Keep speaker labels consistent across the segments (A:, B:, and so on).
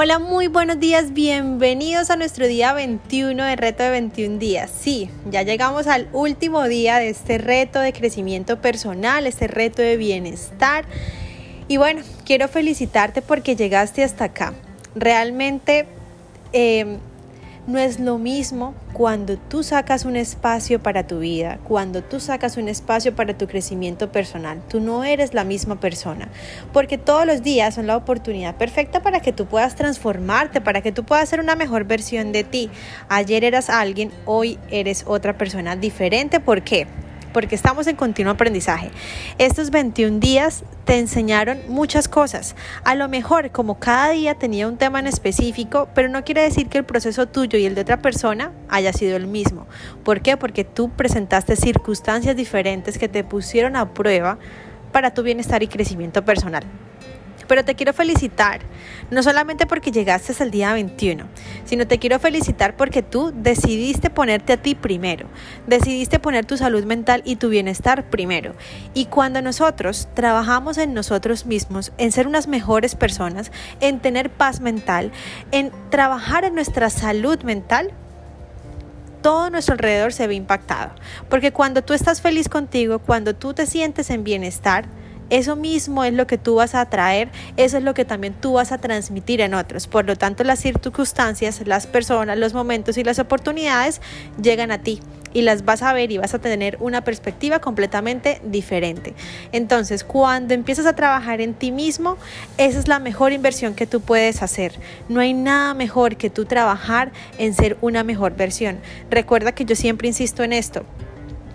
A: Hola, muy buenos días, bienvenidos a nuestro día 21 de reto de 21 días. Sí, ya llegamos al último día de este reto de crecimiento personal, este reto de bienestar. Y bueno, quiero felicitarte porque llegaste hasta acá. Realmente eh, no es lo mismo cuando tú sacas un espacio para tu vida, cuando tú sacas un espacio para tu crecimiento personal. Tú no eres la misma persona, porque todos los días son la oportunidad perfecta para que tú puedas transformarte, para que tú puedas ser una mejor versión de ti. Ayer eras alguien, hoy eres otra persona diferente. ¿Por qué? Porque estamos en continuo aprendizaje. Estos 21 días te enseñaron muchas cosas. A lo mejor como cada día tenía un tema en específico, pero no quiere decir que el proceso tuyo y el de otra persona haya sido el mismo. ¿Por qué? Porque tú presentaste circunstancias diferentes que te pusieron a prueba para tu bienestar y crecimiento personal. Pero te quiero felicitar, no solamente porque llegaste el día 21, sino te quiero felicitar porque tú decidiste ponerte a ti primero, decidiste poner tu salud mental y tu bienestar primero. Y cuando nosotros trabajamos en nosotros mismos, en ser unas mejores personas, en tener paz mental, en trabajar en nuestra salud mental, todo nuestro alrededor se ve impactado. Porque cuando tú estás feliz contigo, cuando tú te sientes en bienestar, eso mismo es lo que tú vas a atraer, eso es lo que también tú vas a transmitir en otros. Por lo tanto, las circunstancias, las personas, los momentos y las oportunidades llegan a ti y las vas a ver y vas a tener una perspectiva completamente diferente. Entonces, cuando empiezas a trabajar en ti mismo, esa es la mejor inversión que tú puedes hacer. No hay nada mejor que tú trabajar en ser una mejor versión. Recuerda que yo siempre insisto en esto.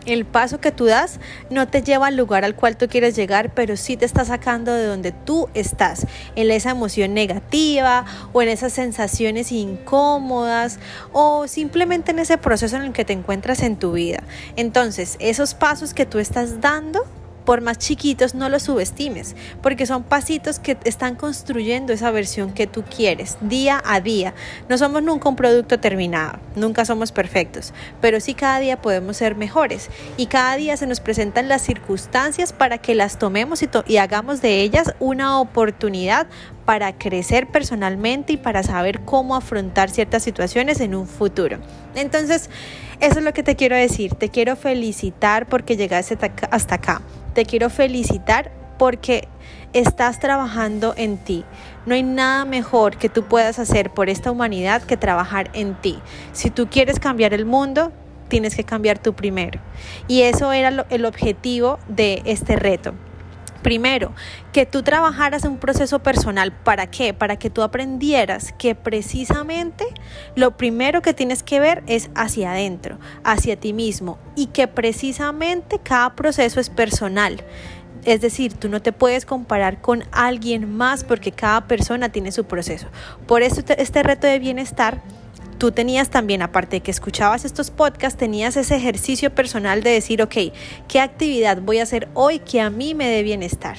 A: El paso que tú das no te lleva al lugar al cual tú quieres llegar, pero sí te está sacando de donde tú estás, en esa emoción negativa o en esas sensaciones incómodas o simplemente en ese proceso en el que te encuentras en tu vida. Entonces, esos pasos que tú estás dando por más chiquitos, no los subestimes, porque son pasitos que están construyendo esa versión que tú quieres día a día. No somos nunca un producto terminado, nunca somos perfectos, pero sí cada día podemos ser mejores y cada día se nos presentan las circunstancias para que las tomemos y, hagamos de ellas una oportunidad para crecer personalmente y para saber cómo afrontar ciertas situaciones en un futuro. Entonces, eso es lo que te quiero decir. Te quiero felicitar porque llegaste hasta acá. Te quiero felicitar porque estás trabajando en ti. No hay nada mejor que tú puedas hacer por esta humanidad que trabajar en ti. Si tú quieres cambiar el mundo, tienes que cambiar tú primero. Y eso era el objetivo de este reto. Primero, que tú trabajaras un proceso personal. ¿Para qué? Para que tú aprendieras que precisamente lo primero que tienes que ver es hacia adentro, hacia ti mismo y que precisamente cada proceso es personal. Es decir, tú no te puedes comparar con alguien más porque cada persona tiene su proceso. Por eso este reto de bienestar tú tenías también, aparte de que escuchabas estos podcasts, tenías ese ejercicio personal de decir, ok, ¿qué actividad voy a hacer hoy que a mí me dé bienestar?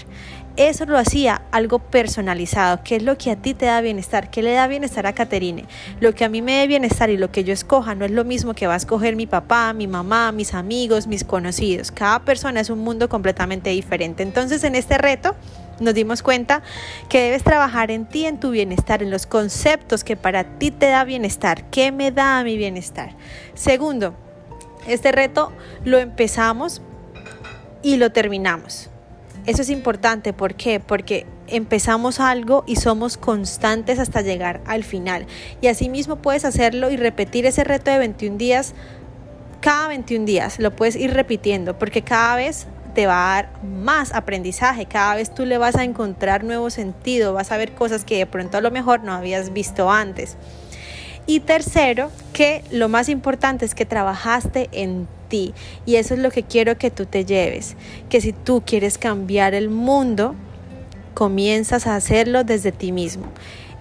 A: Eso lo hacía algo personalizado, qué es lo que a ti te da bienestar, qué le da bienestar a Caterine. Lo que a mí me dé bienestar y lo que yo escoja no es lo mismo que va a escoger mi papá, mi mamá, mis amigos, mis conocidos. Cada persona es un mundo completamente diferente. Entonces en este reto nos dimos cuenta que debes trabajar en ti, en tu bienestar, en los conceptos que para ti te da bienestar. ¿Qué me da mi bienestar? Segundo, este reto lo empezamos y lo terminamos. Eso es importante, ¿por qué? Porque empezamos algo y somos constantes hasta llegar al final. Y asimismo puedes hacerlo y repetir ese reto de 21 días cada 21 días. Lo puedes ir repitiendo porque cada vez te va a dar más aprendizaje, cada vez tú le vas a encontrar nuevo sentido, vas a ver cosas que de pronto a lo mejor no habías visto antes. Y tercero, que lo más importante es que trabajaste en ti y eso es lo que quiero que tú te lleves, que si tú quieres cambiar el mundo, comienzas a hacerlo desde ti mismo.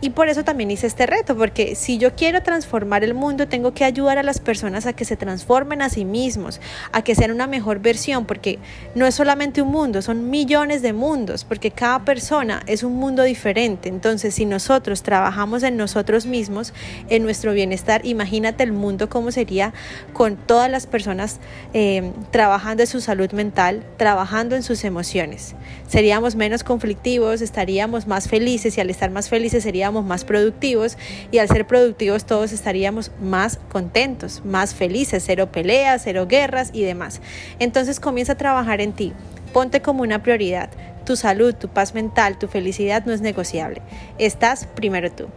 A: Y por eso también hice este reto, porque si yo quiero transformar el mundo, tengo que ayudar a las personas a que se transformen a sí mismos, a que sean una mejor versión, porque no es solamente un mundo, son millones de mundos, porque cada persona es un mundo diferente. Entonces, si nosotros trabajamos en nosotros mismos, en nuestro bienestar, imagínate el mundo cómo sería con todas las personas eh, trabajando en su salud mental, trabajando en sus emociones. Seríamos menos conflictivos, estaríamos más felices y al estar más felices seríamos más productivos y al ser productivos todos estaríamos más contentos, más felices, cero peleas, cero guerras y demás. Entonces comienza a trabajar en ti, ponte como una prioridad. Tu salud, tu paz mental, tu felicidad no es negociable. Estás primero tú.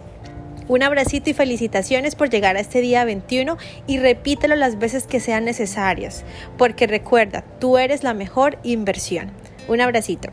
A: Un abracito y felicitaciones por llegar a este día 21 y repítelo las veces que sean necesarias, porque recuerda, tú eres la mejor inversión. Un abracito.